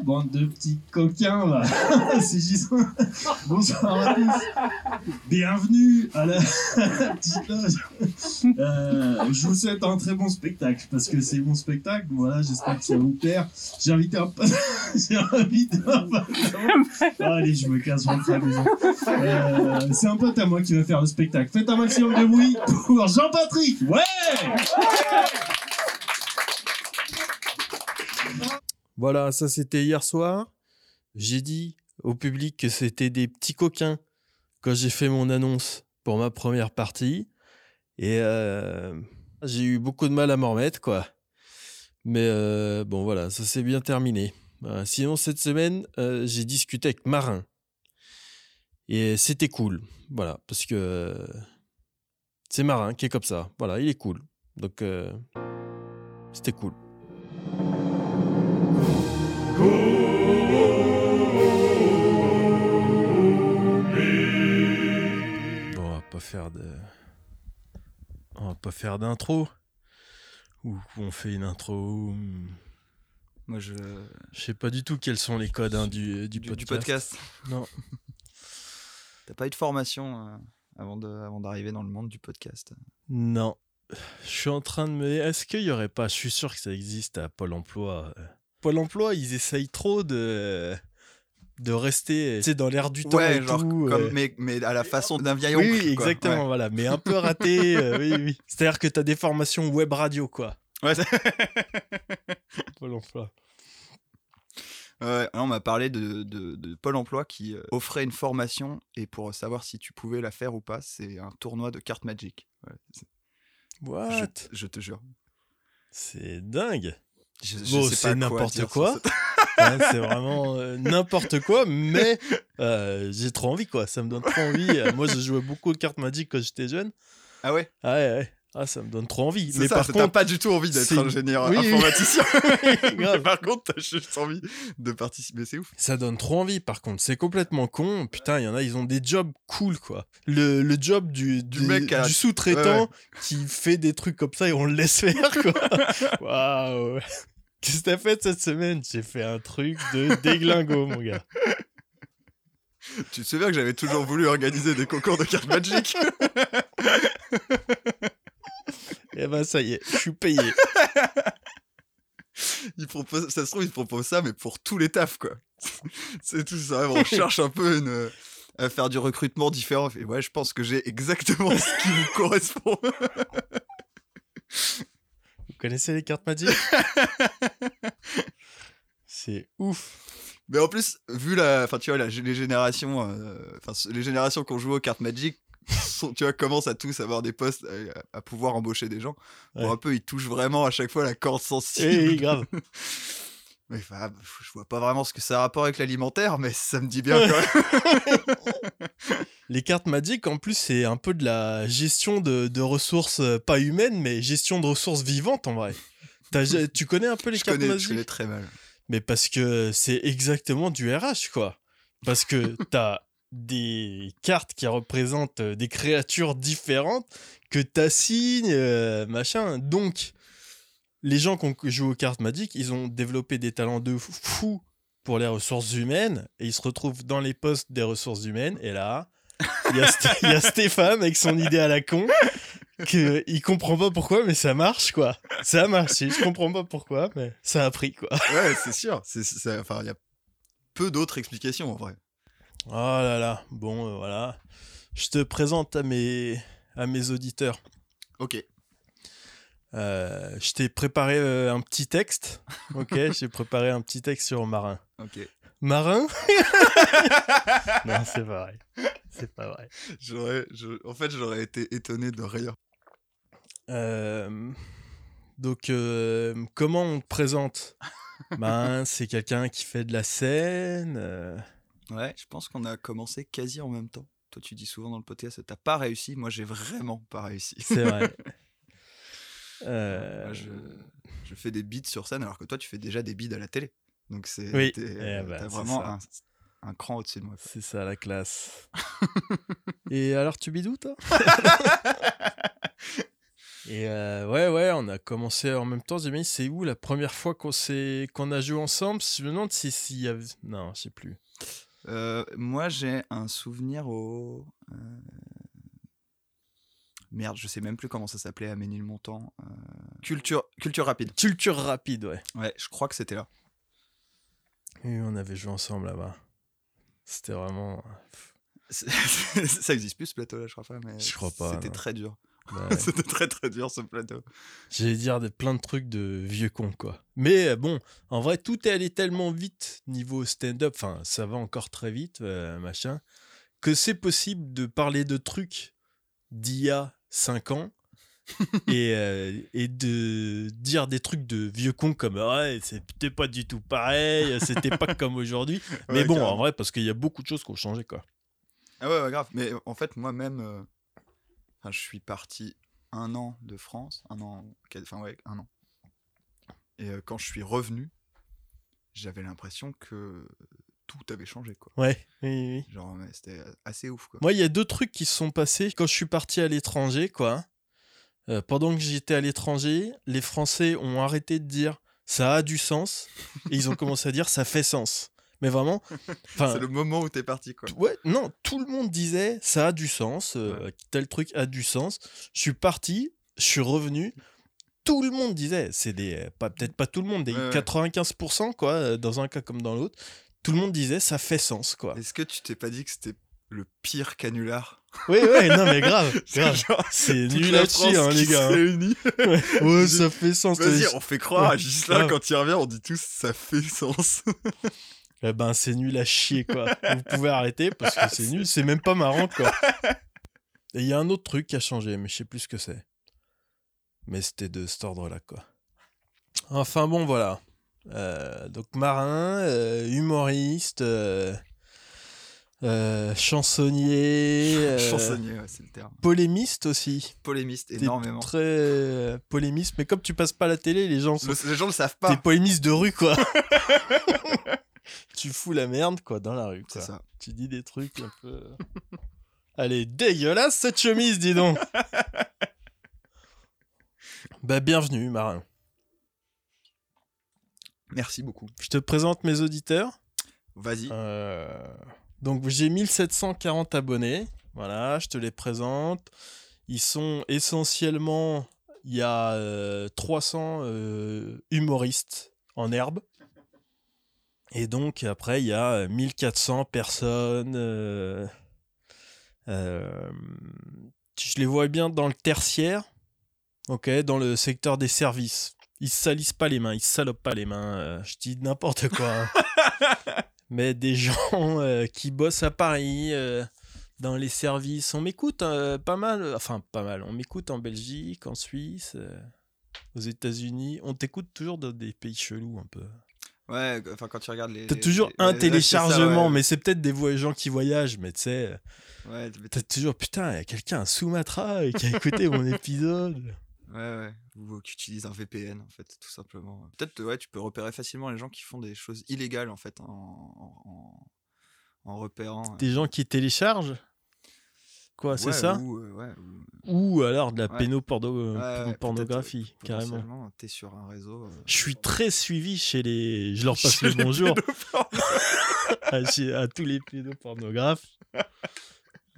bande de petits coquins là. C'est Gisou. Bonsoir à tous. Bienvenue à la petite loge. Euh, je vous souhaite un très bon spectacle parce que c'est mon spectacle. Voilà, j'espère que ça vous plaire. J'ai invité un. J'ai. Oh, allez, je me casse, je rentre à la maison. Euh, c'est un pote à moi qui va faire le spectacle. Faites un maximum de bruit pour Jean-Patrick. Ouais! Voilà, ça c'était hier soir. J'ai dit au public que c'était des petits coquins quand j'ai fait mon annonce pour ma première partie. Et euh, j'ai eu beaucoup de mal à m'en remettre, quoi. Mais euh, bon, voilà, ça s'est bien terminé. Sinon, cette semaine, euh, j'ai discuté avec Marin. Et c'était cool. Voilà, parce que c'est Marin qui est comme ça. Voilà, il est cool. Donc, c'était cool. Bon, on va pas faire de. On va pas faire d'intro. Ou on fait une intro. Moi, je. Je sais pas du tout quels sont les codes hein, du, du, Du, podcast. du podcast. Non. T'as pas eu de formation euh, avant de, avant d'arriver dans le monde du podcast? Non. Je suis en train de me dire, est-ce qu'il y aurait pas, je suis sûr que ça existe à Pôle emploi. euh. Pôle emploi, ils essayent trop de, de rester dans l'air du temps. ouais, et genre tout, comme, euh. mais, mais à la façon d'un vieil Oui, oncle. oui, quoi. exactement, voilà. Mais un peu raté, euh, oui, oui. C'est-à-dire que tu as des formations web radio, quoi. Ouais, Pôle emploi. On m'a parlé de, de, de Pôle emploi qui euh, offrait une formation et pour savoir si tu pouvais la faire ou pas, c'est un tournoi de cartes Magic. Ouais, What? Je te jure. C'est dingue. Je, je Bon, c'est n'importe quoi. c'est vraiment euh, n'importe quoi, mais euh, j'ai trop envie, quoi. Ça me donne trop envie. Euh, moi, je jouais beaucoup aux cartes Magic quand j'étais jeune. Ah ouais? Ah ouais, ouais. Ah, ça me donne trop envie. Mais ça, par t'as contre, pas du tout envie d'être ingénieur Oui, informaticien. Mais par contre, t'as juste envie de participer, c'est ouf. ça donne trop envie. Par contre, c'est complètement con. Putain, il y en a, ils ont des jobs cool, quoi. Le, le job du, Du à- du sous-traitant Ouais, qui fait des trucs comme ça et on le laisse faire, quoi. Waouh. Qu'est-ce que t'as fait cette semaine? J'ai fait un truc de déglingo, mon gars. Tu te souviens que j'avais toujours voulu organiser des concours de cartes Magic Et ben, ça y est, je suis payé. il propose, Ça se trouve, il propose ça, mais pour tous les tafs, quoi. C'est tout ça. On cherche un peu une, à faire du recrutement différent. Et ouais, je pense que j'ai exactement ce qui vous correspond. Vous connaissez les cartes Magic C'est ouf. Mais en plus, vu la, enfin tu vois, la- les générations, euh, enfin les générations qui ont joué aux cartes Magic, sont, tu vois, commencent à tous avoir des postes à, à pouvoir embaucher des gens. Bon, Ouais. un peu, ils touchent vraiment à chaque fois la corde sensible. Grave. Mais enfin, je vois pas vraiment ce que ça a rapport avec l'alimentaire, mais ça me dit bien quand même. Les cartes Magic, en plus, c'est un peu de la gestion de, de ressources, euh, pas humaines, mais gestion de ressources vivantes, en vrai. Tu connais un peu les je, cartes connais, je connais très mal. Mais parce que c'est exactement du RH, quoi. Parce que t'as des cartes qui représentent euh, des créatures différentes que t'assignes, euh, machin. Donc, les gens qui joué aux cartes Magic, ils ont développé des talents de fou pour les ressources humaines et ils se retrouvent dans les postes des ressources humaines. Et là, il y, a Stéphane avec son idée à la con que il comprend pas pourquoi, mais ça marche, quoi. Ça a marché. Je comprends pas pourquoi, mais ça a pris, quoi. Ouais, c'est sûr. Il y a peu d'autres explications en vrai. Oh là là, bon euh, voilà. Je te présente à mes, à mes auditeurs. Ok. Euh, je t'ai préparé euh, un petit texte. Ok, j'ai préparé un petit texte sur Marin. Ok. Marin Non, c'est pas vrai. C'est pas vrai. J'aurais, je- en fait, j'aurais été étonné de rien. Euh, donc, euh, comment on te présente? Ben, c'est quelqu'un qui fait de la scène. euh, Ouais, je pense qu'on a commencé quasi en même temps. Toi, tu dis souvent dans le podcast, t'as pas réussi. Moi, j'ai vraiment pas réussi. c'est vrai. Euh, Moi, je, je fais des bides sur scène, alors que toi, tu fais déjà des bides à la télé. Donc, c'est, Oui. Eh ben, vraiment un, un cran au-dessus de moi. C'est ça la classe. Et alors tu bidous toi? Et euh, ouais, ouais, on a commencé en même temps. J'ai dit, c'est où la première fois qu'on qu'on a joué ensemble? Je me demande si s'il y avait. Non, je sais plus. Euh, moi, j'ai un souvenir au. euh, Merde, je sais même plus comment ça s'appelait à Ménilmontant. Euh, Culture, culture rapide. Culture rapide, ouais. Ouais, je crois que c'était là. Et on avait joué ensemble là-bas. C'était vraiment. C'est- ça existe plus ce plateau-là, je crois pas. Mais Je crois pas, C'était très dur. Ouais. c'était très très dur ce plateau. J'allais dire des, plein de trucs de vieux cons, quoi. Mais euh, bon, en vrai, tout est allé tellement vite niveau stand-up, enfin, ça va encore très vite, euh, machin, que c'est possible de parler de trucs d'il y a 5 ans et, euh, et de dire des trucs de vieux cons comme ouais, c'était pas du tout pareil, c'était pas comme aujourd'hui. Mais Ouais, bon, en vrai, parce qu'il y a beaucoup de choses qui ont changé, quoi. Ah ouais, ouais, grave. Mais en fait, moi-même, euh, enfin, je suis parti un an de France, un an, enfin ouais, un an. Et euh, quand je suis revenu, j'avais l'impression que tout avait changé, quoi. Ouais, oui. Genre, c'était assez ouf, quoi. Moi, il y a deux trucs qui se sont passés quand je suis parti à l'étranger, quoi. Euh, pendant que j'étais à l'étranger, les Français ont arrêté de dire ça a du sens et ils ont commencé à dire ça fait sens. Mais vraiment, C'est le moment où t'es parti, quoi. ouais, non, tout le monde disait ça a du sens, euh, tel truc a du sens. Je suis parti, je suis revenu. Tout le monde disait, c'est des, pas peut-être pas tout le monde, des Ouais, ouais. 95% quoi, euh, dans un cas comme dans l'autre. Tout le monde disait ça fait sens quoi. Est-ce que tu t'es pas dit que c'était le pire canular? Oui, ouais, non mais grave, grave. C'est nul à chier, hein, les gars. hein. Ouais, ouais, ça fait sens. Vas-y, on fait croire à Ouais, Gislain grave. quand il revient, on dit tous ça fait sens. Eh ben, c'est nul à chier, quoi. Vous pouvez arrêter parce que c'est nul, c'est même pas marrant, quoi. Et il y a un autre truc qui a changé, mais je sais plus ce que c'est. Mais c'était de cet ordre-là, quoi. Enfin bon, voilà. Euh, donc marin, euh, humoriste, euh, chansonnier, Chansonnier, ouais, c'est le terme. polémiste aussi. Polémiste, T'es énormément. Très polémiste, mais comme tu passes pas la télé, les gens sont Le- les gens le savent T'es pas. polémiste de rue, quoi. tu fous la merde, quoi, dans la rue, C'est ça. Tu dis des trucs un peu. Elle est dégueulasse, cette chemise, dis donc. bah, bienvenue, Marin. Merci beaucoup. Je te présente mes auditeurs. Vas-y. Euh, Donc, j'ai 1740 abonnés. Voilà, je te les présente. Ils sont essentiellement. Il y a euh, 300 euh, humoristes en herbe. Et donc, après, il y a euh, 1400 personnes. euh, euh, je les vois bien dans le tertiaire. Ok, dans le secteur des services. Ils se salissent pas les mains, ils se salopent pas les mains. euh, je dis n'importe quoi. hein. Mais des gens euh, qui bossent à Paris, euh, dans les services. On m'écoute euh, pas mal, euh, enfin pas mal, on m'écoute en Belgique, en Suisse, euh, aux États-Unis. On t'écoute toujours dans des pays chelous un peu. Ouais, enfin quand tu regardes les. T'as toujours les- un ça, téléchargement, ouais. mais c'est peut-être des gens qui voyagent, mais tu sais, euh, Ouais, t'as toujours putain, il y a quelqu'un à Sumatra euh, qui a écouté mon épisode. Ouais, ouais. Ou qui utilise un VPN, en fait, tout simplement. Peut-être, ouais, tu peux repérer facilement les gens qui font des choses illégales, en fait, en, en, repérant. euh, Des gens qui téléchargent? Quoi, c'est ouais, ça Ou, euh, ouais, ou- Ou alors de la pénoporno- peut-être, pornographie, euh, carrément. T'es sur un réseau. euh, Je suis très suivi chez les. Je leur passe chez le bonjour à, chez- à tous les pédopornographes.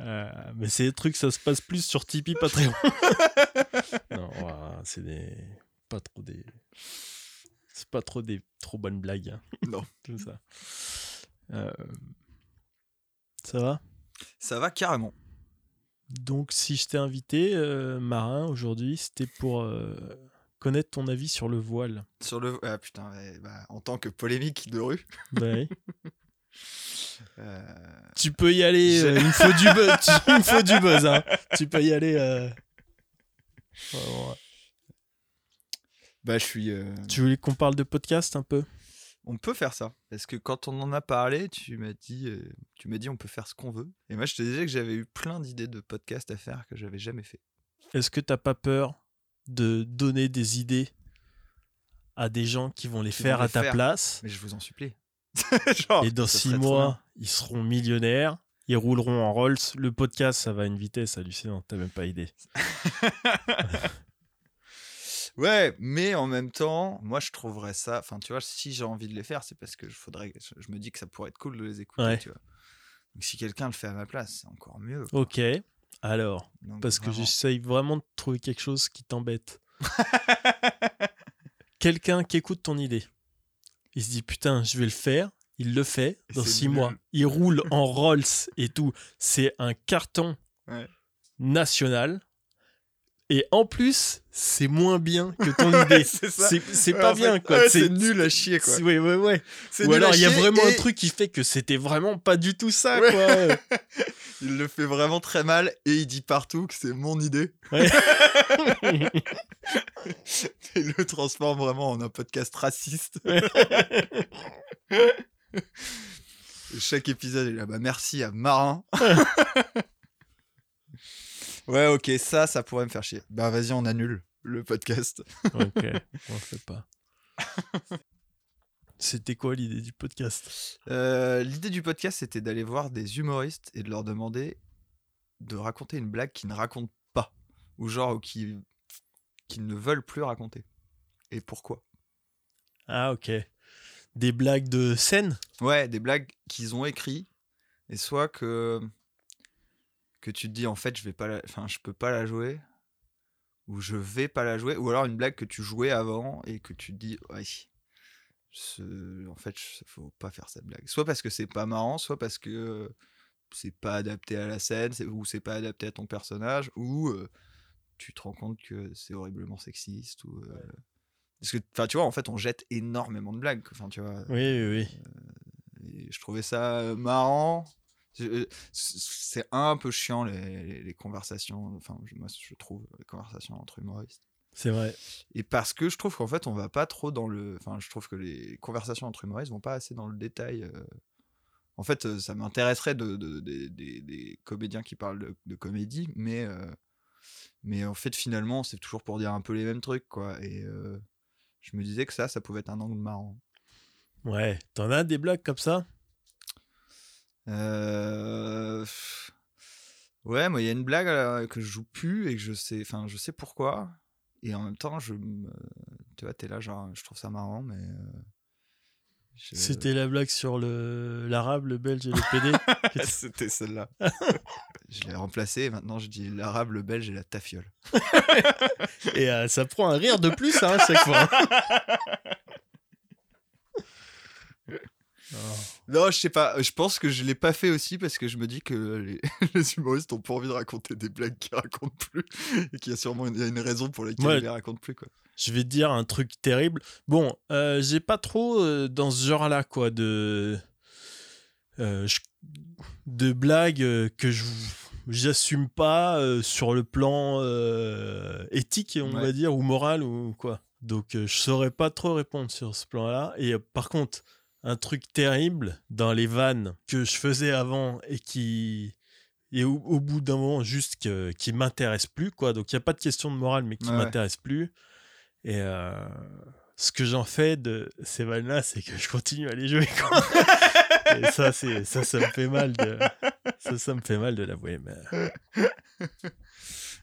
Euh, mais c'est des trucs, ça se passe plus sur Tipeee, Patreon. non, c'est des. Pas trop des. C'est pas trop des trop bonnes blagues. hein, Non. Tout ça. Euh, Ça va? Ça va carrément. Donc, si je t'ai invité, euh, Marin, aujourd'hui, c'était pour euh, connaître ton avis sur le voile. Sur le. Ah putain, ouais, bah, en tant que polémique de rue. Euh, Tu peux y aller, il me faut du buzz. tu- il me faut du buzz, hein. Tu peux y aller. ouais. Bah, je suis. euh, Tu voulais qu'on parle de podcast un peu? On peut faire ça. Parce que quand on en a parlé, tu m'as dit, euh, tu m'as dit on peut faire ce qu'on veut. Et moi, je te disais que j'avais eu plein d'idées de podcasts à faire que j'avais jamais fait. Est-ce que t'as pas peur de donner des idées à des gens qui vont les Qui faire vont à ta faire. place? Mais je vous en supplie. Genre, Et dans six mois, ils seront millionnaires. Ils rouleront en Rolls. Le podcast, ça va à une vitesse hallucinante. T'as même pas idée. Ouais, mais en même temps, moi je trouverais ça. Enfin, tu vois, si j'ai envie de les faire, c'est parce que je faudrait. Je, me dis que ça pourrait être cool de les écouter, Ouais. tu vois. Donc si quelqu'un le fait à ma place, c'est encore mieux. Ok. Alors, Donc, parce que j'essaye vraiment de trouver quelque chose qui t'embête. Quelqu'un qui écoute ton idée. Il se dit putain, je vais le faire. Il le fait Et dans six nul. mois. Il roule en Rolls et tout. C'est un carton Ouais. national. Et en plus, c'est moins bien que ton idée. c'est pas fait, bien quoi. ouais, c'est nul à chier quoi. Ouais, ouais, ouais. Ou alors il y a vraiment un et truc qui fait que c'était vraiment pas du tout ça Ouais. quoi. Il le fait vraiment très mal et il dit partout que c'est mon idée. Ouais. Il le transforme vraiment en un podcast raciste. Et chaque épisode, il est là, bah merci à Marin. Ouais, ok, ça, ça pourrait me faire chier. Bah vas-y, on annule le podcast. ok, on le fait pas. C'était quoi l'idée du podcast? Euh, L'idée du podcast, c'était d'aller voir des humoristes et de leur demander de raconter une blague qu'ils ne racontent pas. Ou genre, ou qui, qui ne veulent plus raconter. Et pourquoi? Ah ok. Des blagues de scène? Ouais, des blagues qu'ils ont écrit et soit que que tu te dis en fait je vais pas la... enfin je peux pas la jouer ou je vais pas la jouer ou alors une blague que tu jouais avant et que tu te dis ouais ce- en fait il faut pas faire cette blague soit parce que c'est pas marrant soit parce que euh, c'est pas adapté à la scène ou c'est pas adapté à ton personnage ou euh, tu te rends compte que c'est horriblement sexiste ou euh, parce que enfin tu vois en fait on jette énormément de blagues enfin tu vois Oui, oui, oui. et je trouvais ça euh, marrant. Euh, C'est un peu chiant les, les- les conversations, enfin je- moi je trouve les conversations entre humoristes. C'est vrai. Et parce que je trouve qu'en fait on va pas trop dans le, enfin je trouve que les conversations entre humoristes vont pas assez dans le détail. euh. En fait euh, ça m'intéresserait de, de- de- des- des comédiens qui parlent de, de comédie, mais euh, mais en fait finalement c'est toujours pour dire un peu les mêmes trucs quoi. Et euh, je me disais que ça ça pouvait être un angle marrant. Ouais. T'en as des blagues comme ça? Euh, Ouais, moi, il y a une blague euh, que je joue plus et que je sais, enfin, je sais pourquoi. Et en même temps, je, me- tu vois, t'es là, genre, je trouve ça marrant, mais. euh, je- C'était la blague sur le l'arabe, le belge et le PD. C'était celle-là. je l'ai remplacée et maintenant je dis l'arabe, le belge et la tafiole. et euh, ça prend un rire de plus hein, à chaque fois. Oh. Non, je sais pas. Je pense que je l'ai pas fait aussi parce que je me dis que les, les humoristes ont pas envie de raconter des blagues qu'ils racontent plus et qu'il y a sûrement une, il y a une raison pour laquelle Ouais. ils les racontent plus, quoi. Je vais te dire un truc terrible. Bon, euh, j'ai pas trop euh, dans ce genre-là, quoi, de. euh, je- de blagues euh, que je j'assume pas sur le plan éthique, on Ouais. va dire, ou moral, ou quoi. Donc, je saurais pas trop répondre sur ce plan-là. Et par contre, un truc terrible dans les vannes que je faisais avant et qui. Et au, au bout d'un moment, juste que, qui m'intéresse plus, quoi. Donc, il n'y a pas de question de morale, mais qui Ouais, m'intéresse plus. Et euh, ce que j'en fais de ces vannes-là, c'est que je continue à les jouer. Quoi. Et ça, c'est ça, ça me fait mal de ça, ça me fait mal de l'avouer. Mais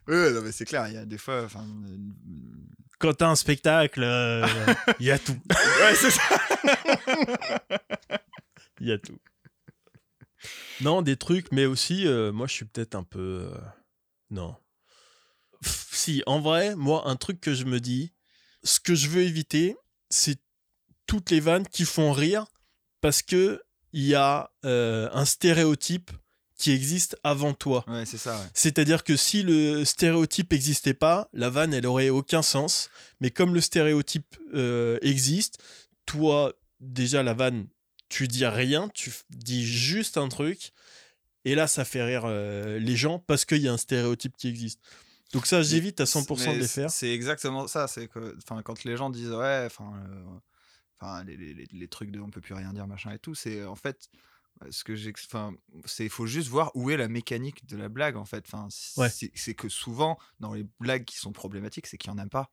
non, mais c'est clair, il y a des fois. Enfin, quand t'as un spectacle, euh, il y a tout, ouais, c'est ça. il y a tout. Non, des trucs, mais aussi, euh, moi, je suis peut-être un peu euh, non. Pff, si, en vrai, moi, un truc que je me dis, ce que je veux éviter, c'est toutes les vannes qui font rire parce que il y a euh, un stéréotype qui existe avant toi. Ouais, c'est ça. ouais. C'est-à-dire que si le stéréotype n'existait pas, la vanne, elle aurait aucun sens. Mais comme le stéréotype euh, existe, toi, déjà, la vanne, tu dis rien, tu dis juste un truc. Et là, ça fait rire euh, les gens parce qu'il y a un stéréotype qui existe. Donc ça, j'évite à 100% de les faire. C'est exactement ça. C'est que, enfin, quand les gens disent ouais, enfin, euh, les, les- les trucs de on peut plus rien dire, machin et tout, c'est en fait ce que j'ai, enfin, c'est il faut juste voir où est la mécanique de la blague en fait. Enfin, c'est Ouais. c'est que souvent dans les blagues qui sont problématiques, c'est qu'il y en a pas.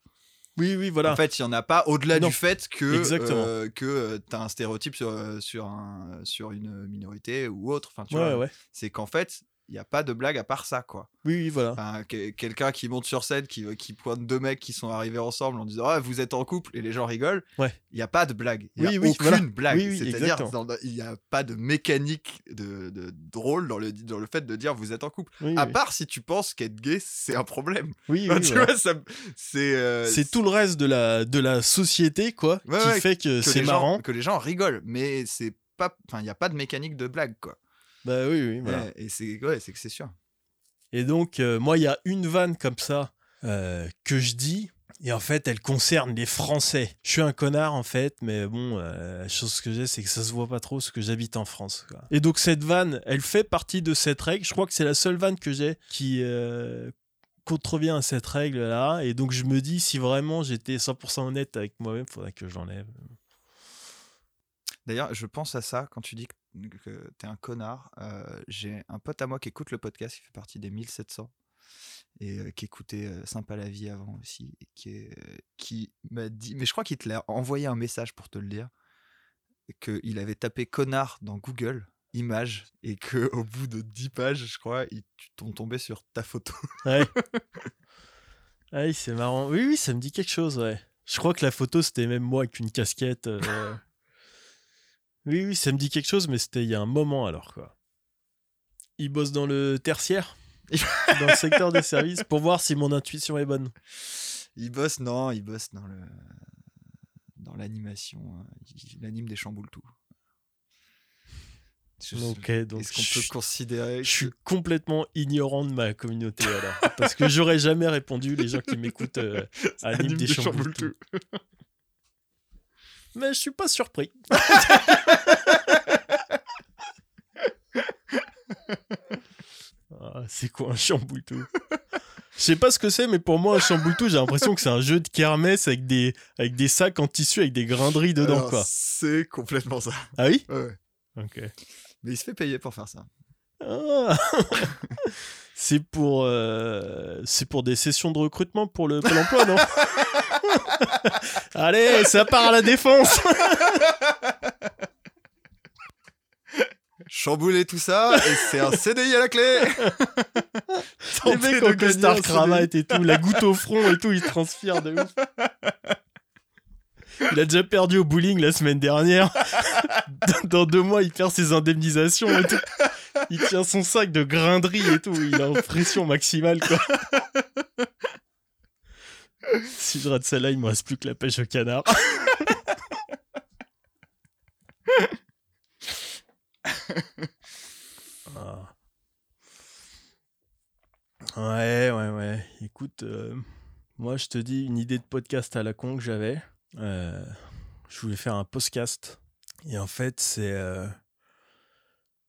Oui, oui, voilà. En fait, il y en a pas au-delà du fait que euh, que tu as un stéréotype sur, euh, sur un sur une minorité ou autre. Enfin, tu ouais, vois, ouais. c'est qu'en fait, il n'y a pas de blague à part ça, quoi. Oui, oui, voilà. Enfin, que- quelqu'un qui monte sur scène, qui, qui pointe deux mecs qui sont arrivés ensemble en disant ah, vous êtes en couple et les gens rigolent. Ouais. Il n'y a pas de blague. Il n'y a Oui, oui, aucune voilà. blague. Oui, oui, C'est-à-dire il n'y a pas de mécanique de, de drôle dans le, dans le fait de dire vous êtes en couple. Oui, À oui. part si tu penses qu'être gay, c'est un problème. Oui, Enfin, oui, tu voilà. vois, c'est. euh, C'est tout le reste de la, de la société, quoi, Ouais, qui ouais, fait que, que c'est gens- marrant. que les gens rigolent, mais c'est pas. Enfin, il n'y a pas de mécanique de blague, quoi. Bah oui, oui, voilà. Ouais, et c'est ouais, c'est que c'est sûr. Et donc, euh, moi, il y a une vanne comme ça euh, que je dis. Et en fait, elle concerne les Français. Je suis un connard, en fait, mais bon, euh, la chose que j'ai, c'est que ça se voit pas trop ce que j'habite en France. quoi. Et donc, cette vanne, elle fait partie de cette règle. Je crois que c'est la seule vanne que j'ai qui contrevient à cette règle-là. Et donc, je me dis, si vraiment j'étais 100% honnête avec moi-même, faudrait que je l'enlève. D'ailleurs, je pense à ça quand tu dis que, que t'es un connard. Euh, J'ai un pote à moi qui écoute le podcast, qui fait partie des 1700 et euh, qui écoutait euh, Sympa la vie avant aussi, et qui, m'a dit, mais je crois qu'il te l'a envoyé un message pour te le dire, qu'il avait tapé connard dans Google Images et que au bout de 10 pages, je crois, il tu tombes tombé sur ta photo. Ouais. Ah oui, c'est marrant. Oui, oui, ça me dit quelque chose, ouais. Je crois que la photo, c'était même moi avec une casquette. Euh. Oui, oui, ça me dit quelque chose, mais c'était il y a un moment alors, quoi. Il bosse dans le tertiaire, dans le secteur des services, pour voir si mon intuition est bonne. Il bosse, non, il bosse dans le dans l'animation. Il, il anime des chamboules tout. Je- Ok, donc Est-ce qu'on je, peut considérer je suis que- complètement ignorant de ma communauté alors. Parce que j'aurais jamais répondu, les gens qui m'écoutent euh, animent anime des des chamboules chamboules tout. Mais je suis pas surpris. Ah, c'est quoi un chamboultou? Je sais pas ce que c'est, mais pour moi, un chamboultou, j'ai l'impression que c'est un jeu de kermesse avec des, avec des sacs en tissu avec des grainderies dedans, Alors, quoi. C'est complètement ça. Ah oui? Ouais. Ok. Mais il se fait payer pour faire ça. Ah. c'est pour, euh, c'est pour des sessions de recrutement pour le Pôle emploi, non Allez, ça part à la défense Chambouler tout ça, et c'est un CDI à la clé Les mecs en costard cravate et tout, la goutte au front et tout, il transpire de ouf. Il a déjà perdu au bowling la semaine dernière. Dans deux mois, il perd ses indemnisations et tout. Il tient son sac de grinderie et tout. Il est en pression maximale, quoi. Si je rate celle-là, il me reste plus que la pêche au canard. Ah. Ouais, ouais, ouais. Écoute, euh, moi, je te dis une idée de podcast à la con que j'avais. Euh, je voulais faire un podcast. Et en fait, c'est. euh,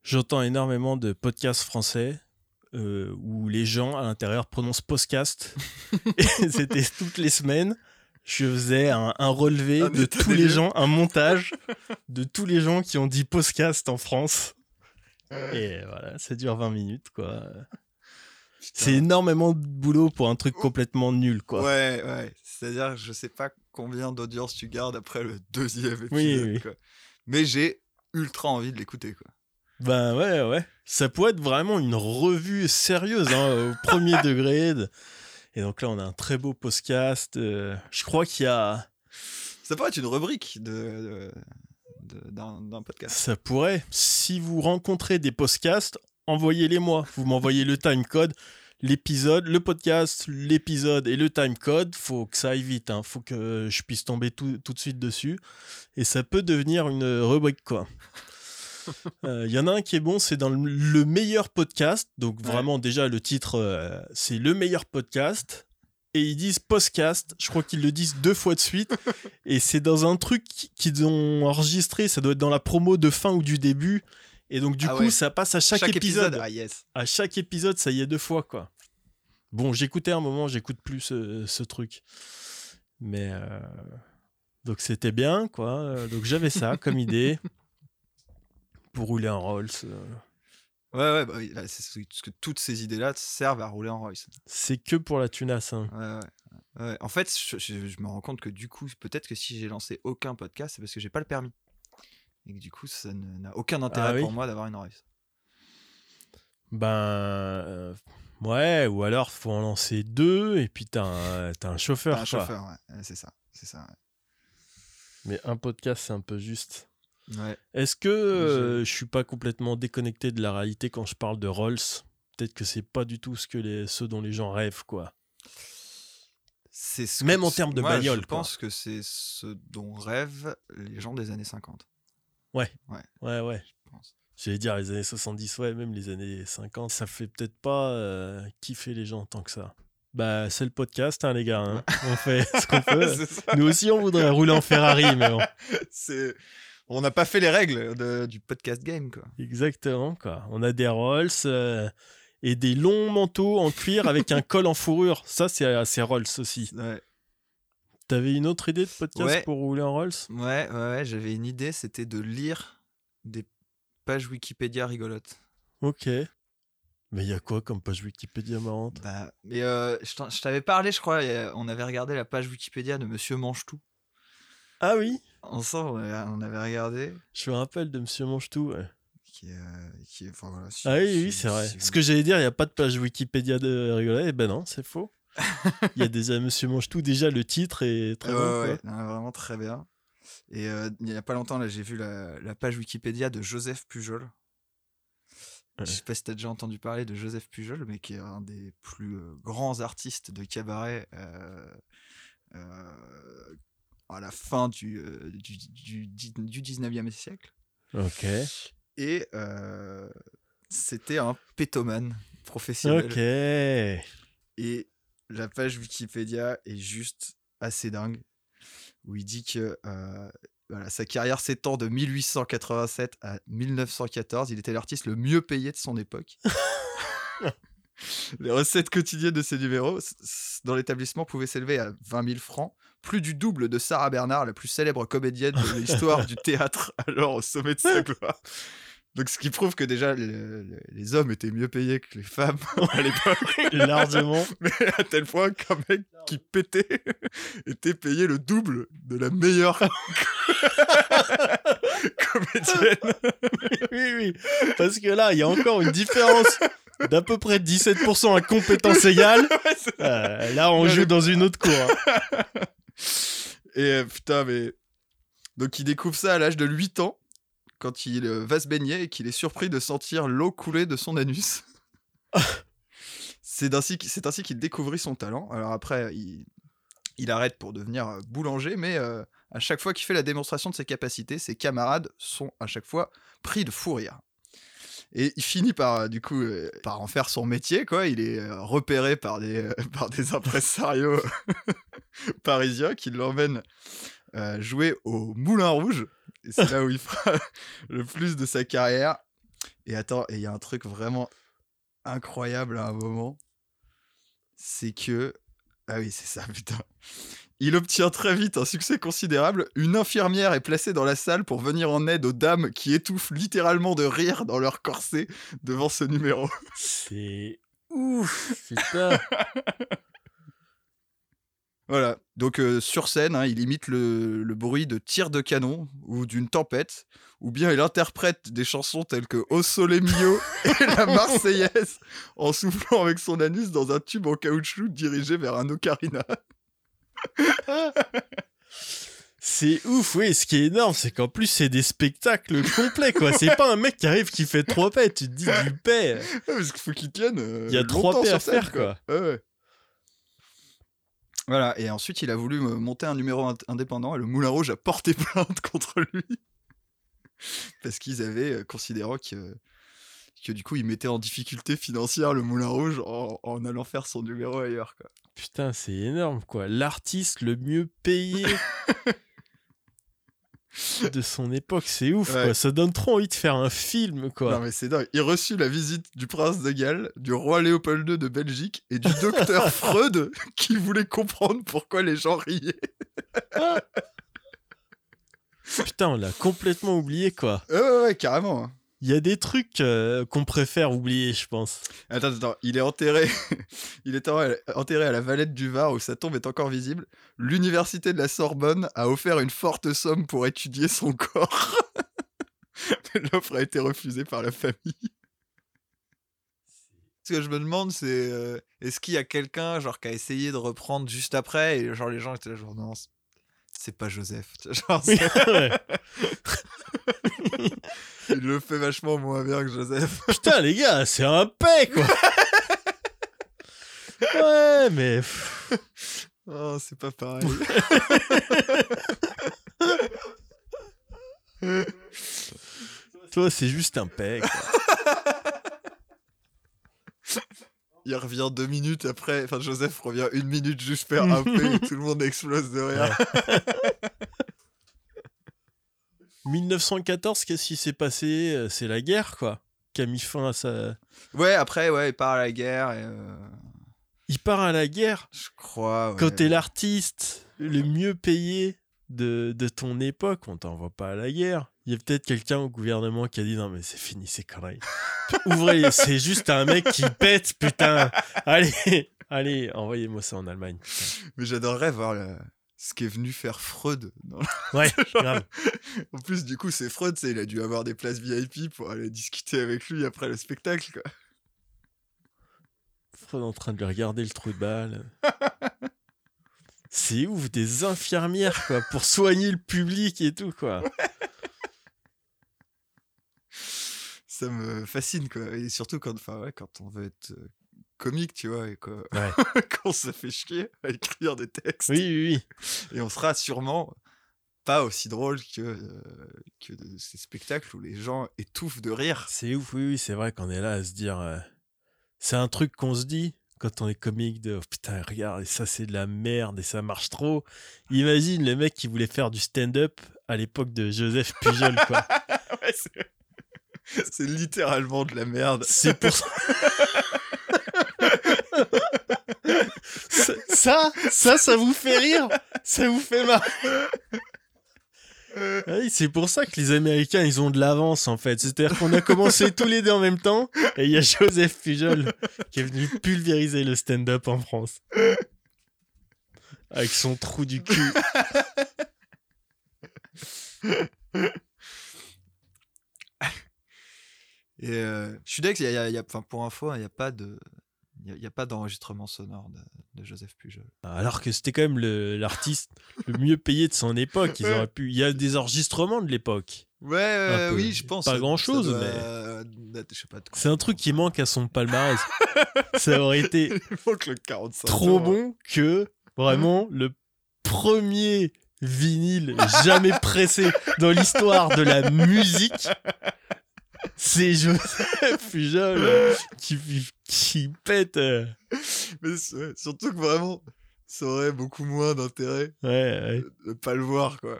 J'entends énormément de podcasts français euh, où les gens à l'intérieur prononcent podcast. C'était toutes les semaines. Je faisais un, un relevé Un de tous les gens, un montage de tous les gens qui ont dit podcast en France. Et voilà, ça dure 20 minutes, quoi. C'est énormément de boulot pour un truc complètement nul, quoi. Ouais, ouais. C'est-à-dire, je sais pas combien d'audience tu gardes après le deuxième épisode. Oui, oui. quoi. Mais j'ai ultra envie de l'écouter, quoi. Ben ouais, ouais. Ça pourrait être vraiment une revue sérieuse, hein, au premier degré. de- Et donc là, on a un très beau podcast. euh, je crois qu'il y a... Ça pourrait être une rubrique de, d'un, podcast. Ça pourrait. Si vous rencontrez des podcasts, envoyez-les moi. Vous m'envoyez le timecode, l'épisode, le podcast, l'épisode et le timecode. Faut que ça aille vite. Hein. Faut que je puisse tomber tout, tout de suite dessus. Et ça peut devenir une rubrique, quoi. Il y en a un qui est bon, c'est dans le, le meilleur podcast. Donc Ouais. vraiment, déjà, le titre, euh, c'est le meilleur podcast. Et ils disent podcast. Je crois qu'ils le disent deux fois de suite. Et c'est dans un truc qu'ils ont enregistré. Ça doit être dans la promo de fin ou du début. Et donc, du Ah coup, ouais. ça passe à chaque, épisode. Ah yes. À chaque épisode, ça y est deux fois, quoi. Bon, j'écoutais un moment, j'écoute plus ce, ce truc. Mais. euh, Donc, c'était bien, quoi. Euh, Donc, j'avais ça comme idée. Pour rouler en Rolls. euh, Ouais, ouais, bah oui, là, c'est c'est- parce que toutes ces idées-là servent à rouler en Royce. C'est que pour la tunasse. hein. Ouais, ouais. Ouais. En fait, je, je- je me rends compte que du coup, peut-être que si j'ai lancé aucun podcast, c'est parce que j'ai pas le permis. Et que du coup, ça ne- n'a aucun intérêt Ah oui pour moi d'avoir une Royce. Ben. euh, ouais, ou alors faut en lancer deux et puis t'as un, t'as un chauffeur. T'as un quoi. chauffeur, ouais. Ouais, c'est ça. C'est ça. Mais un podcast, c'est un peu juste. Ouais. Ouais. Est-ce que euh, je suis pas complètement déconnecté de la réalité quand je parle de Rolls? Peut-être que c'est pas du tout ce, que les, ce dont les gens rêvent, quoi. C'est ce Même en termes de moi, bagnole, Je quoi. pense que c'est ce dont rêvent les gens des années 50. Ouais, ouais. Je pense. J'allais dire les années 70, ouais, même les années 50, ça fait peut-être pas euh, kiffer les gens tant que ça. Bah, c'est le podcast, hein, les gars. hein. On fait ce qu'on peut. Nous aussi, on voudrait rouler en Ferrari, mais bon. C'est- On n'a pas fait les règles de- du podcast game, quoi. Exactement, quoi. On a des Rolls euh, et des longs manteaux en cuir avec un col en fourrure. Ça, c'est assez Rolls aussi. Ouais. T'avais une autre idée de podcast Ouais. pour rouler en Rolls? Ouais, ouais, ouais, j'avais une idée, c'était de lire des pages Wikipédia rigolotes. Ok. Mais il y a quoi comme page Wikipédia marrante? Bah, mais euh, je t'avais parlé, je crois, euh, on avait regardé la page Wikipédia de Monsieur Mange-Tout. Ah oui Ensemble, on avait, on avait regardé. Je me rappelle de Monsieur Mange-Tout. ouais. Qui, est, euh, qui est- enfin, voilà, si- Ah oui, si- oui, c'est vrai. si Ce que j'allais dire, il n'y a pas de page Wikipédia de rigoler. Eh ben non, c'est faux. Il y a déjà Monsieur Mange-Tout. Déjà, le titre est très Ouais, bon. ouais, quoi. non, vraiment très bien. Et euh, il n'y a pas longtemps, là, j'ai vu la, la page Wikipédia de Joseph Pujol. Ouais. Je sais pas si t'as déjà entendu parler de Joseph Pujol, mais qui est un des plus euh, grands artistes de cabaret euh, euh, à la fin du, euh, du, du, dix- du 19e siècle. Ok. Et euh, c'était un pétomane professionnel. Ok. Et la page Wikipédia est juste assez dingue, où il dit que euh, voilà, sa carrière s'étend de 1887 à 1914. Il était l'artiste le mieux payé de son époque. Les recettes quotidiennes de ses numéros dans l'établissement pouvaient s'élever à 20 000 francs, plus du double de Sarah Bernard, la plus célèbre comédienne de l'histoire du théâtre, alors au sommet de sa gloire. Donc, ce qui prouve que déjà, le- le- les hommes étaient mieux payés que les femmes à l'époque Largement. mais à tel point qu'un mec qui pétait était payé le double de la meilleure comédienne. oui, oui. Parce que là, il y a encore une différence d'à peu près 17% à compétence égale. Euh, là, on joue dans une autre cour. hein. Et euh, putain, mais. Donc il découvre ça à l'âge de 8 ans, quand il euh, va se baigner et qu'il est surpris de sentir l'eau couler de son anus. C'est ainsi qu'il découvrit son talent. Alors après, il, arrête pour devenir euh, boulanger, mais à chaque fois qu'il fait la démonstration de ses capacités, ses camarades sont à chaque fois pris de fou rire. Et il finit par, euh, du coup, euh, par en faire son métier, quoi. Il est euh, repéré par des, par des impresarios parisiens qui l'emmènent jouer au Moulin Rouge. C'est là où il fera le plus de sa carrière. Et attends, et il y a un truc vraiment incroyable à un moment. C'est que. Ah oui, c'est ça, putain. Il obtient très vite un succès considérable. Une infirmière est placée dans la salle pour venir en aide aux dames qui étouffent littéralement de rire dans leur corset devant ce numéro. C'est ouf, putain. Voilà. Donc euh, sur scène, hein, il imite le, le bruit de tirs de canon ou d'une tempête, ou bien il interprète des chansons telles que Au Sole Mio et la Marseillaise en soufflant avec son anus dans un tube en caoutchouc dirigé vers un ocarina. C'est ouf, oui. Ce qui est énorme, c'est qu'en plus, c'est des spectacles complets, quoi. C'est pas un mec qui arrive qui fait trois paix. Tu te dis du paix. Ouais, Parce qu'il faut qu'il tienne. euh, Il y a trois paix sur à scène, faire, quoi. Ouais, ouais. Voilà, et ensuite il a voulu monter un numéro ind- indépendant et le Moulin Rouge a porté plainte contre lui. Parce qu'ils avaient, euh, considérant que, que du coup il mettait en difficulté financière le Moulin Rouge en, en allant faire son numéro ailleurs. Quoi. Putain, c'est énorme, quoi. L'artiste le mieux payé de son époque, c'est ouf, Ouais. quoi. Ça donne trop envie de faire un film, quoi. Non mais c'est dingue. Il reçut la visite du prince de Galles, du roi Léopold II de Belgique et du docteur Freud qui voulait comprendre pourquoi les gens riaient. Putain, on l'a complètement oublié, quoi. Ouais, ouais, ouais, carrément. Il y a des trucs euh, qu'on préfère oublier, je pense. Attends, attends, il est enterré. il est en- enterré à la Valette du Var où sa tombe est encore visible. L'université de la Sorbonne a offert une forte somme pour étudier son corps. Mais L'offre a été refusée par la famille. Ce que je me demande, c'est euh, est-ce qu'il y a quelqu'un genre qui a essayé de reprendre juste après et genre les gens étaient là genre non, c'est- c'est pas Joseph. Genre. il le fait vachement moins bien que Joseph. Putain, les gars, c'est un paix, quoi. Ouais, mais. Oh, c'est pas pareil. Toi, c'est juste un paix, quoi. Il revient deux minutes après. Enfin, Joseph revient une minute juste faire un P et tout le monde explose de rire. 1914, qu'est-ce qui s'est passé Euh, C'est la guerre, quoi. Qui a mis fin à sa. Ouais, après, ouais, il part à la guerre et. euh, Il part à la guerre. je crois. ouais. Quand t'es l'artiste le mieux payé de, de ton époque, on t'envoie pas à la guerre. Il y a peut-être quelqu'un au gouvernement qui a dit non mais c'est fini ces conneries. Ouvrez, c'est juste un mec qui pète, putain. Allez, allez, envoyez-moi ça en Allemagne. putain. Mais j'adorerais voir le- ce qu'est venu faire Freud. dans Ouais, grave. En plus, du coup, c'est Freud, il a dû avoir des places VIP pour aller discuter avec lui après le spectacle. Quoi. Freud en train de lui regarder le trou de balle. C'est ouf, des infirmières quoi, pour soigner le public et tout quoi. Ça me fascine, quoi. Et surtout quand, ouais, quand on veut être euh, comique, tu vois, et quoi- Ouais. qu'on se fait chier à écrire des textes. Oui, oui, oui. Et on sera sûrement pas aussi drôle que, euh, que de ces spectacles où les gens étouffent de rire. C'est ouf, oui, oui, c'est vrai qu'on est là à se dire. euh, c'est un truc qu'on se dit quand on est comique de oh, putain, regarde, et ça c'est de la merde et ça marche trop. Imagine le mec qui voulait faire du stand-up à l'époque de Joseph Pujol, quoi. Ouais, c'est littéralement de la merde. C'est pour ça. ça, ça, ça, vous fait rire Ça vous fait marrer Oui, c'est pour ça que les Américains, ils ont de l'avance, en fait. C'est-à-dire qu'on a commencé tous les deux en même temps, et il y a Joseph Pujol qui est venu pulvériser le stand-up en France. Avec son trou du cul. Et euh, je suis d'accord, il y a, il y a- y a- enfin, pour info, hein, il n'y a pas de. Il y a- il y a, pas d'enregistrement sonore de, de Joseph Pujol. Alors que c'était quand même l'artiste le mieux payé de son époque. Ils auraient pu... Il y a des enregistrements de l'époque. Ouais, euh, oui, je pense. Pas ça doit mais-. C'est un truc qui manque à son palmarès. Ça aurait été Il manque le 45 trop ans. bon que vraiment le premier vinyle jamais pressé dans l'histoire de la musique. C'est Joseph Pujol euh, qui, qui pète. Mais ouais, surtout que vraiment, ça aurait beaucoup moins d'intérêt Ouais, ouais. de ne pas le voir, quoi.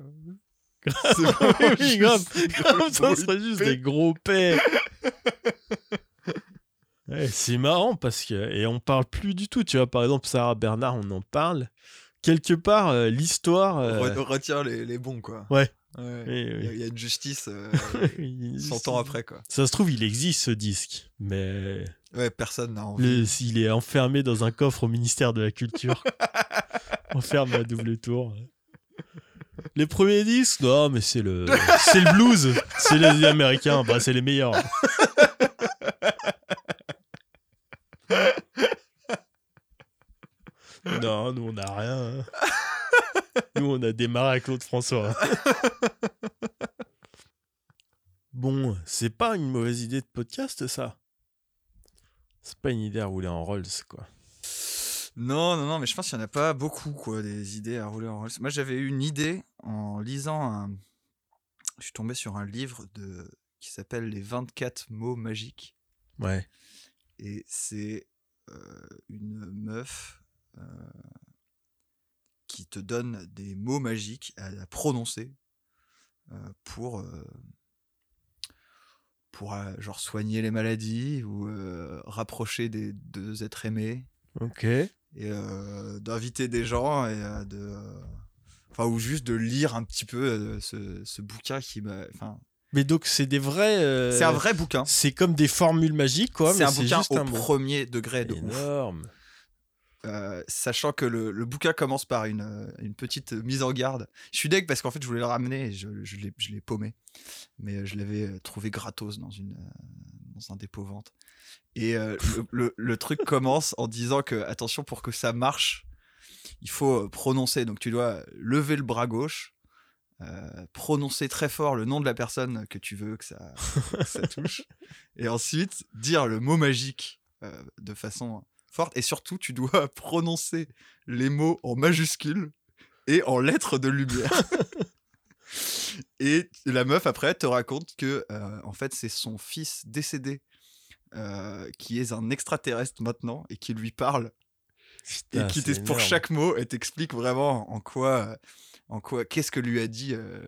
C'est oui, grave. ça serait juste des gros. Ouais, c'est marrant parce que. Et on parle plus du tout. Tu vois, par exemple, Sarah Bernard, on en parle. Quelque part, euh, l'histoire. euh, Re- Retire les, les bons, quoi. Ouais. Ouais. oui, Il y, a- oui. il y a une justice euh, Il- 100 ans après, quoi. Ça se trouve, il existe ce disque, mais Ouais, personne n'a envie. le- il est enfermé dans un coffre au ministère de la Culture. enfermé à double tour. Les premiers disques, non, mais c'est le, c'est le blues, c'est les Américains, bah, c'est les meilleurs. Non, nous on n'a rien. hein. Nous on a démarré avec Claude François. Bon, c'est pas une mauvaise idée de podcast ça. C'est pas une idée à rouler en Rolls quoi. Non, non, non, mais je pense qu'il n'y en a pas beaucoup, quoi, des idées à rouler en Rolls. Moi, j'avais eu une idée en lisant un. Je suis tombé sur un livre de... qui s'appelle Les 24 mots magiques. Ouais. Et c'est euh, une meuf euh, qui te donne des mots magiques à, à prononcer euh, pour, euh, pour euh, genre soigner les maladies ou rapprocher des deux êtres aimés Ok. et d'inviter des gens et de enfin ou juste de lire un petit peu ce, ce bouquin qui m'a enfin Mais donc c'est des vrais. euh, c'est un vrai bouquin C'est comme des formules magiques quoi. c'est un bouquin au premier degré de ouf. Euh, sachant que le, le bouquin commence par une, une petite mise en garde. Je suis deg parce qu'en fait je voulais le ramener et je, je l'ai paumé. Mais euh, je l'avais euh, trouvé gratos dans une, dans un dépôt vente. Et euh, le, le- le truc commence en disant que, attention, pour que ça marche, il faut prononcer. Donc tu dois lever le bras gauche, euh, prononcer très fort le nom de la personne que tu veux que ça, que ça touche, et ensuite dire le mot magique de façon forte. Et surtout, tu dois prononcer les mots en majuscules et en lettres de lumière. et la meuf après te raconte que euh, en fait c'est son fils décédé euh, qui est un extraterrestre maintenant et qui lui parle Putain, et qui pour chaque mot et t'explique vraiment en quoi en quoi qu'est-ce que lui a dit euh,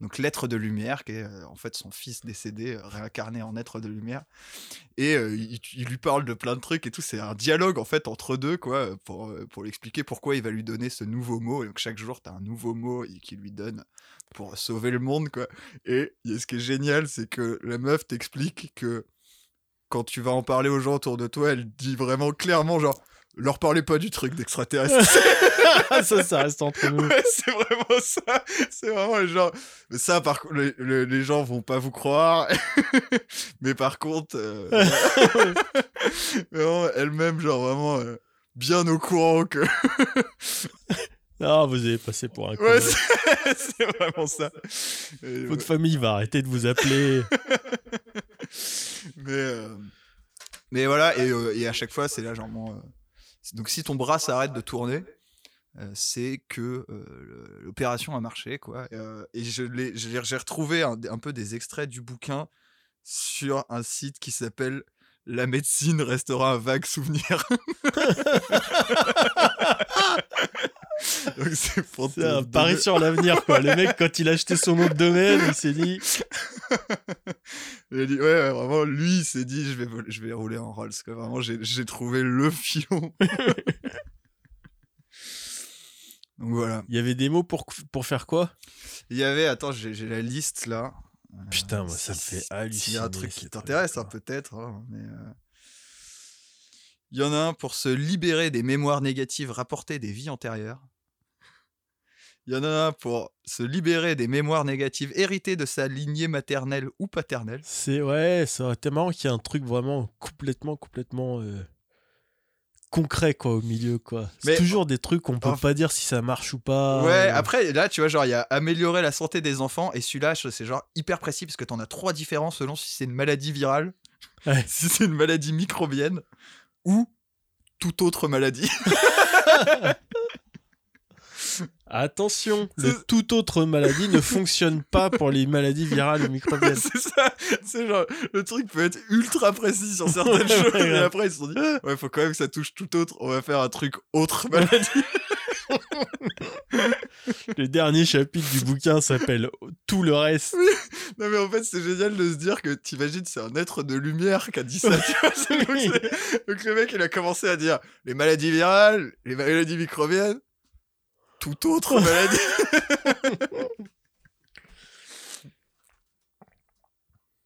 donc l'être de lumière qui est euh, en fait son fils décédé euh, réincarné en être de lumière. Et euh, il, il lui parle de plein de trucs et tout c'est un dialogue en fait entre deux quoi pour pour lui expliquer pourquoi il va lui donner ce nouveau mot. Et donc chaque jour t'as un nouveau mot et qui lui donne pour sauver le monde quoi. Et a ce qui est génial c'est que la meuf t'explique que quand tu vas en parler aux gens autour de toi elle dit vraiment clairement genre leur parlez pas du truc d'extraterrestre ça, ça reste entre nous. Ouais, c'est vraiment ça. C'est vraiment le genre. Mais ça, par contre, les, gens vont pas vous croire. mais par contre, euh, vraiment, elle-même, genre vraiment euh, bien au courant que. Ah, vous avez passé pour un con. Ouais, c'est c'est vraiment ça. Et, Votre famille va arrêter de vous appeler. mais, euh, mais voilà, et, euh, et à chaque fois, c'est là, genre. c'est- donc, si ton bras s'arrête de tourner. euh, c'est que euh, l'opération a marché quoi Et, euh, j'ai retrouvé un, un peu des extraits du bouquin sur un site qui s'appelle la médecine restera un vague souvenir c'est pour C'est un pari sur l'avenir, quoi. Le mec, quand il a acheté son nom de domaine, il s'est dit Il a dit, ouais, ouais, vraiment, lui, il s'est dit, je vais, je vais rouler en Rolls. Quoi. Vraiment, j'ai j'ai trouvé le filon. Donc voilà. il y avait des mots pour, pour faire quoi? Il y avait, attends, j'ai la liste là. Euh, Putain, moi, ça me fait S'il y a halluciner, un truc qui t'intéresse, hein, peut-être. hein, mais, euh, Il y en a un pour se libérer des mémoires négatives rapportées des vies antérieures. Il y en a un pour se libérer des mémoires négatives héritées de sa lignée maternelle ou paternelle. C'est ouais, ça aurait été marrant qu'il y ait un truc vraiment complètement, complètement euh, concret quoi au milieu quoi. C'est toujours des trucs qu'on peut pas dire si ça marche ou pas. Ouais, euh. après, là, tu vois, genre, il y a améliorer la santé des enfants, et celui-là, c'est genre hyper précis, parce que t'en as trois différents selon si c'est une maladie virale, Ouais. si c'est une maladie microbienne, ou toute autre maladie. Attention, le toute autre maladie ne fonctionne pas pour les maladies virales ou microbiennes. c'est ça, c'est genre, le truc peut être ultra précis sur certaines choses, et après, ils se sont dit, ouais, faut quand même que ça touche tout autre, on va faire un truc autre maladie. Le dernier chapitre du bouquin s'appelle Tout le reste. non, mais en fait, c'est génial de se dire que t'imagines, c'est un être de lumière qui a dit ça, tu vois, c'est- donc, c'est- Donc le mec, il a commencé à dire les maladies virales, les maladies microbiennes, toute autre maladie.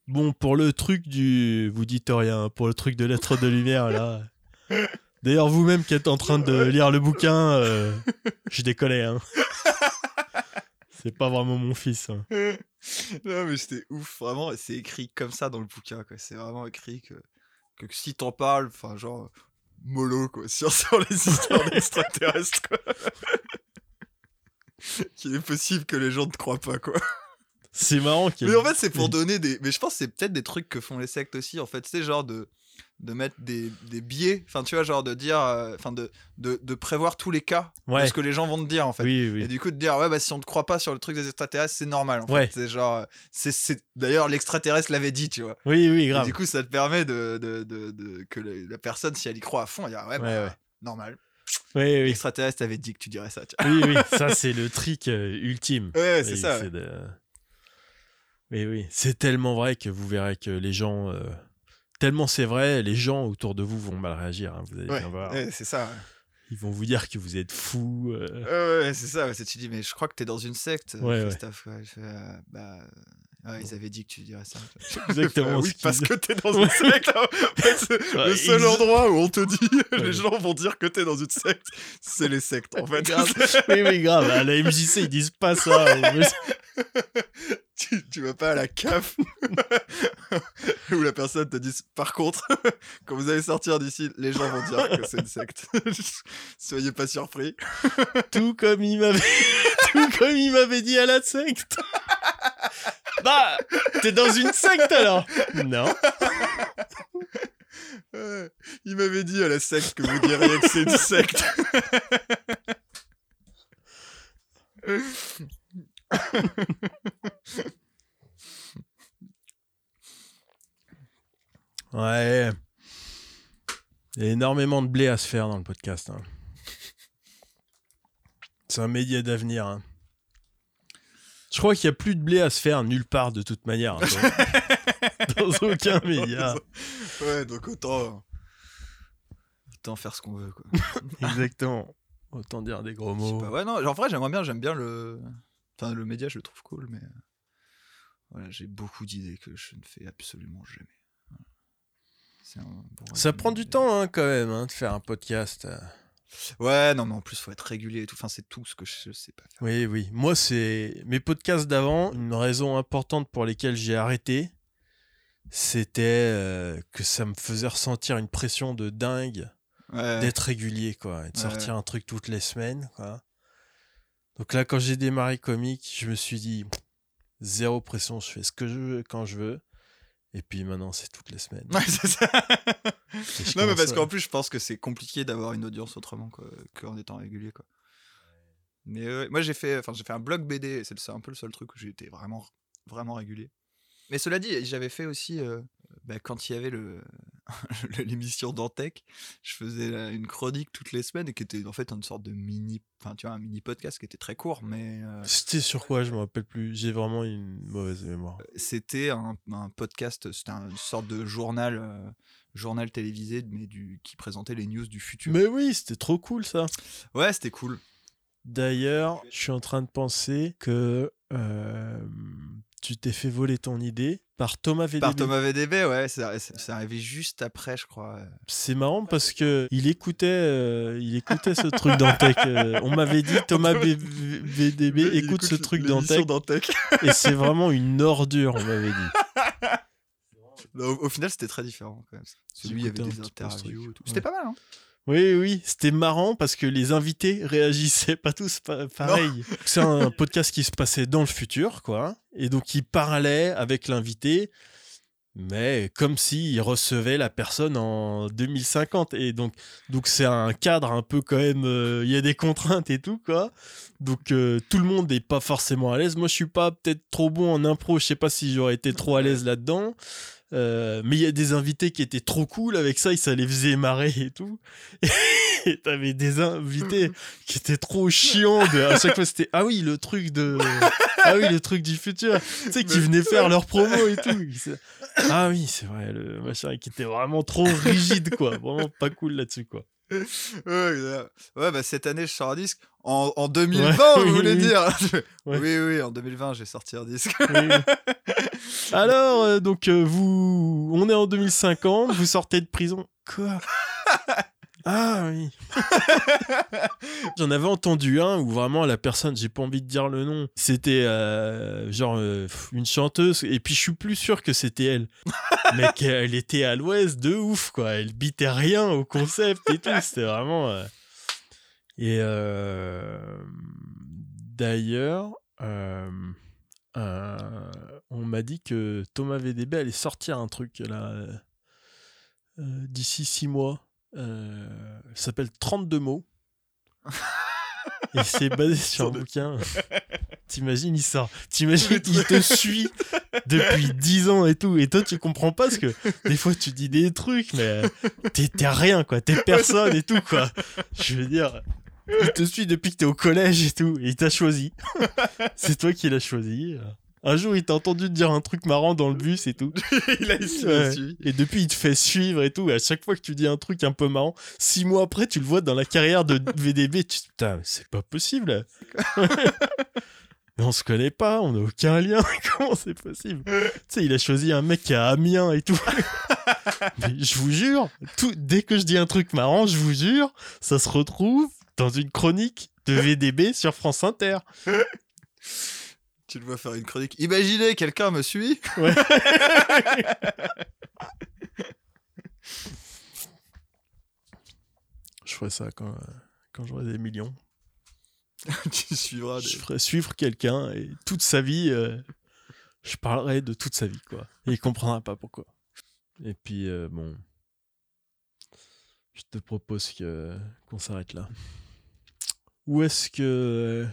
Bon, pour le truc du. Vous dites rien, pour le truc de lettres de lumière, là. D'ailleurs, vous-même qui êtes en train de lire le bouquin, euh, je décollais, hein. C'est pas vraiment mon fils. hein. non, mais c'était ouf, vraiment. C'est écrit comme ça dans le bouquin, quoi. C'est vraiment écrit que, que si t'en parles, enfin, genre, mollo, quoi, sur, sur les histoires d'extraterrestres, quoi. Qu'il est possible que les gens ne te croient pas, quoi. C'est marrant Mais en fait, c'est pour donner des. Mais je pense que c'est peut-être des trucs que font les sectes aussi. En fait, c'est genre de de mettre des, des biais. Enfin, tu vois, genre de dire. euh, Enfin, de, de, de prévoir tous les cas de Ouais. ce que les gens vont te dire, en fait. Oui, Et oui. du coup, de dire, ouais, bah si on te croit pas sur le truc des extraterrestres, c'est normal. En Ouais. fait. C'est genre. euh, c'est c'est D'ailleurs, l'extraterrestre l'avait dit, tu vois. Oui, oui, Et grave. du coup, ça te permet de, de, de, de- que la personne, si elle y croit à fond, elle dit, ouais, bah, Ouais, ouais. normal. Oui, oui. L'extraterrestre avait dit que tu dirais ça, tu vois. Oui, oui, ça c'est le trick euh, ultime. Ouais, c'est Oui, ça. ouais. de- Oui, oui, c'est tellement vrai que vous verrez que les gens, euh, tellement c'est vrai, les gens autour de vous vont mal réagir. hein, vous allez Ouais, bien voir. ouais, c'est ça. Ils vont vous dire que vous êtes fou. euh. Ouais, ouais, c'est ça. tu dis, mais je crois que t'es dans une secte, Ouais, ouais. Christophe. Ouais, je fais, euh, bah, ouais, ils avaient dit que tu dirais ça. Exactement oui, parce que t'es dans une secte. hein. En fait, c'est Ouais, le seul ex- endroit où on te dit, Ouais. les gens vont dire que t'es dans une secte, c'est les sectes, en fait. Grave. oui, oui, grave. À la MJC, ils disent pas ça. Tu, tu vas pas à la CAF où la personne te dit par contre quand vous allez sortir d'ici les gens vont dire que c'est une secte soyez pas surpris Tout comme il m'avait, tout comme il m'avait dit à la secte. bah, t'es dans une secte alors Non. Il m'avait dit à la secte que vous diriez que c'est une secte Ouais. Il y a énormément de blé à se faire dans le podcast. hein. C'est un média d'avenir. hein. Je crois qu'il n'y a plus de blé à se faire nulle part de toute manière. hein, dans, dans aucun média. ouais donc autant autant faire ce qu'on veut quoi Exactement. Autant dire des gros mots. pas, ouais, non, en vrai, j'aimerais bien, j'aime bien le. Enfin, le média, je le trouve cool, mais. Voilà, j'ai beaucoup d'idées que je ne fais absolument jamais. Voilà. C'est un bon Ça prend du temps hein, quand même hein, de faire un podcast. euh. Ouais, non, mais en plus, faut être régulier et tout. Enfin, c'est tout ce que je sais pas faire. Oui, oui. Moi, c'est mes podcasts d'avant. Une raison importante pour lesquelles j'ai arrêté, c'était euh, que ça me faisait ressentir une pression de dingue Ouais. d'être régulier, quoi, et de Ouais. sortir un truc toutes les semaines, quoi. Donc là, quand j'ai démarré comique, je me suis dit zéro pression, je fais ce que je veux quand je veux. Et puis maintenant, c'est toutes les semaines. Ouais, c'est ça. Non, mais parce à- qu'en plus, je pense que c'est compliqué d'avoir une audience autrement qu'en étant régulier, quoi. Mais euh, moi, j'ai fait, j'ai fait un blog BD. c'est un peu le seul truc où j'ai été vraiment, vraiment régulier. Mais cela dit, j'avais fait aussi, euh, bah, quand il y avait le l'émission Dantec, je faisais la- une chronique toutes les semaines et qui était en fait une sorte de mini, enfin, tu vois, un mini podcast qui était très court, mais euh, C'était sur quoi? Je me rappelle plus. J'ai vraiment une mauvaise mémoire. c'était un, un podcast, c'était une sorte de journal, euh, journal télévisé, mais du, qui présentait les news du futur. Mais oui, c'était trop cool ça. Ouais, c'était cool. D'ailleurs, je suis en train de penser que euh, tu t'es fait voler ton idée par Thomas VDB. Par Thomas VDB, ouais, c'est c'est arrivé juste après, je crois. C'est marrant parce que il écoutait, euh, il écoutait ce truc Dantec. euh, on m'avait dit Thomas B- VDB écoute, ce truc Dantec et c'est vraiment une ordure. On m'avait dit. Non, au, au final, c'était très différent quand même. Celui, avait des interviews. C'était pas mal, hein Oui, oui, c'était marrant parce que les invités réagissaient pas tous pa- pareil. C'est un podcast qui se passait dans le futur, quoi. Et donc, il parlait avec l'invité, mais comme s'il recevait la personne en 2050. Et donc, donc c'est un cadre un peu quand même. euh, Il y a des contraintes et tout, quoi. Donc, euh, tout le monde n'est pas forcément à l'aise. Moi, je suis pas peut-être trop bon en impro. Je sais pas si j'aurais été trop à l'aise là-dedans. Euh, mais il y a des invités qui étaient trop cool avec ça, ça les faisait marrer et tout. Et t'avais des invités qui étaient trop chiants. De, à chaque fois, c'était ah oui, le truc de. Ah oui, le truc du futur. Tu sais, qui venaient faire leur promo et tout. Ah oui, c'est vrai, le machin qui était vraiment trop rigide, quoi. Vraiment pas cool là-dessus, quoi. Ouais, bah cette année, je sors un disque. En, en 2020, Ouais, vous voulez oui. dire Ouais. Oui, oui, en 2020, j'ai sorti un disque. Oui. Alors, euh, donc, euh, vous. On est en 2050, vous sortez de prison. Quoi? Ah oui. J'en avais entendu un où vraiment la personne, j'ai pas envie de dire le nom, c'était euh, genre euh, une chanteuse, et puis je suis plus sûr que c'était elle. Mais qu'elle était à l'ouest de ouf, quoi. Elle bitait rien au concept et tout. C'était vraiment. euh, Et d'ailleurs, on m'a dit que Thomas VDB allait sortir un truc là d'ici six mois. Euh, s'appelle 32 mots. Et c'est basé sur un bouquin. T'imagines, il sort. T'imagines, il te suit depuis 10 ans et tout. Et toi, tu comprends pas parce que des fois, tu dis des trucs, mais t'es t'es rien, quoi. T'es personne et tout, quoi. Je veux dire, il te suit depuis que t'es au collège et tout. Et il t'a choisi. C'est toi qui l'as choisi. Un jour, il t'a entendu te dire un truc marrant dans le bus et tout. il a il a Ouais. suivi. Et depuis, il te fait suivre et tout. Et à chaque fois que tu dis un truc un peu marrant, six mois après, tu le vois dans la carrière de VDB. Tu te dis, putain, c'est pas possible. mais on se connaît pas, on n'a aucun lien. Comment c'est possible? Tu sais, il a choisi un mec qui a Amiens et tout. mais je vous jure, tout, dès que je dis un truc marrant, je vous jure, ça se retrouve dans une chronique de VDB sur France Inter. Tu le vois faire une chronique. Imaginez, quelqu'un me suit Ouais. Je ferai ça quand, quand j'aurai des millions. Tu suivras des... Je ferai suivre quelqu'un et toute sa vie, euh, je parlerai de toute sa vie, quoi. Et il comprendra pas pourquoi. Et puis, euh, bon. Je te propose que qu'on s'arrête là. Où est-ce que.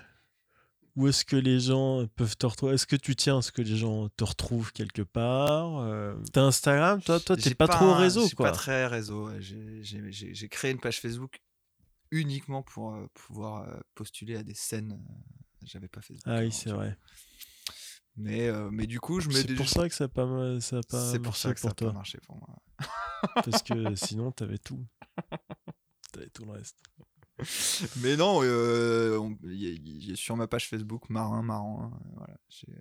Où est-ce que les gens peuvent te retrouver? Est-ce que tu tiens à ce que les gens te retrouvent quelque part Euh, T'as Instagram? Toi, toi, t'es pas, trop au réseau, quoi. pas très réseau. J'ai- créé une page Facebook uniquement pour euh, pouvoir euh, postuler à des scènes. euh, J'avais pas Facebook. Ah oui, c'est vrai. Mais, euh, mais du coup, je me C'est pour ça que ça n'a pas, ça a pas C'est pour ça que ça pour a pas marché pour moi. Parce que sinon, t'avais tout. T'avais tout le reste. Mais non, euh, on- y y sur ma page Facebook, Marin, Marin, euh, voilà. euh,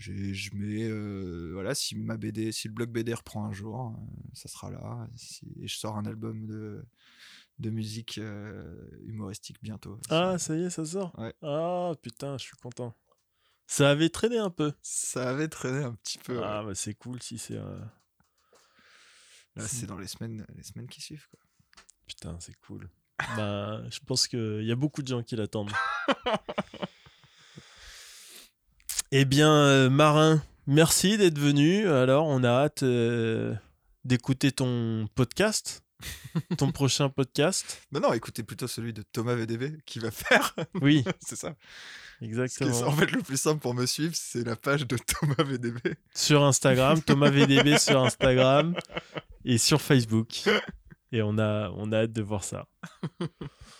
je mets, euh, voilà, si ma BD, si le blog BD reprend un jour, euh, ça sera là. Si, et je sors un album de, de musique euh, humoristique bientôt. Ah, ça y est, ça sort? Ouais. Ah, putain, je suis content. Ça avait traîné un peu. Ça avait traîné un petit peu. Ah, ouais. bah c'est cool si c'est... Là, c'est dans les semaines, les semaines qui suivent. Quoi. Putain, c'est cool. bah, je pense qu'il y a beaucoup de gens qui l'attendent. eh bien, euh, Marin, merci d'être venu. Alors, on a hâte euh, d'écouter ton podcast, ton prochain podcast. Non, non, écoutez plutôt celui de Thomas VDB qui va faire. Oui, c'est ça. Ce qui est- exactement. en fait, le plus simple pour me suivre, c'est la page de Thomas VDB. Sur Instagram, Thomas VDB sur Instagram et sur Facebook. Et on a, on a hâte de voir ça.